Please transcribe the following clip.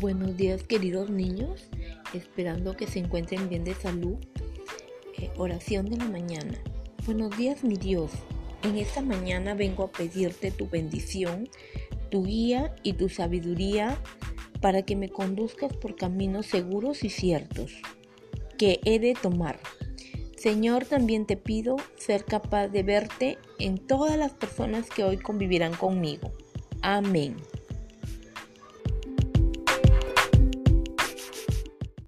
Buenos días queridos niños, esperando que se encuentren bien de salud. Eh, oración de la mañana. Buenos días mi Dios, en esta mañana vengo a pedirte tu bendición, tu guía y tu sabiduría para que me conduzcas por caminos seguros y ciertos que he de tomar. Señor, también te pido ser capaz de verte en todas las personas que hoy convivirán conmigo. Amén.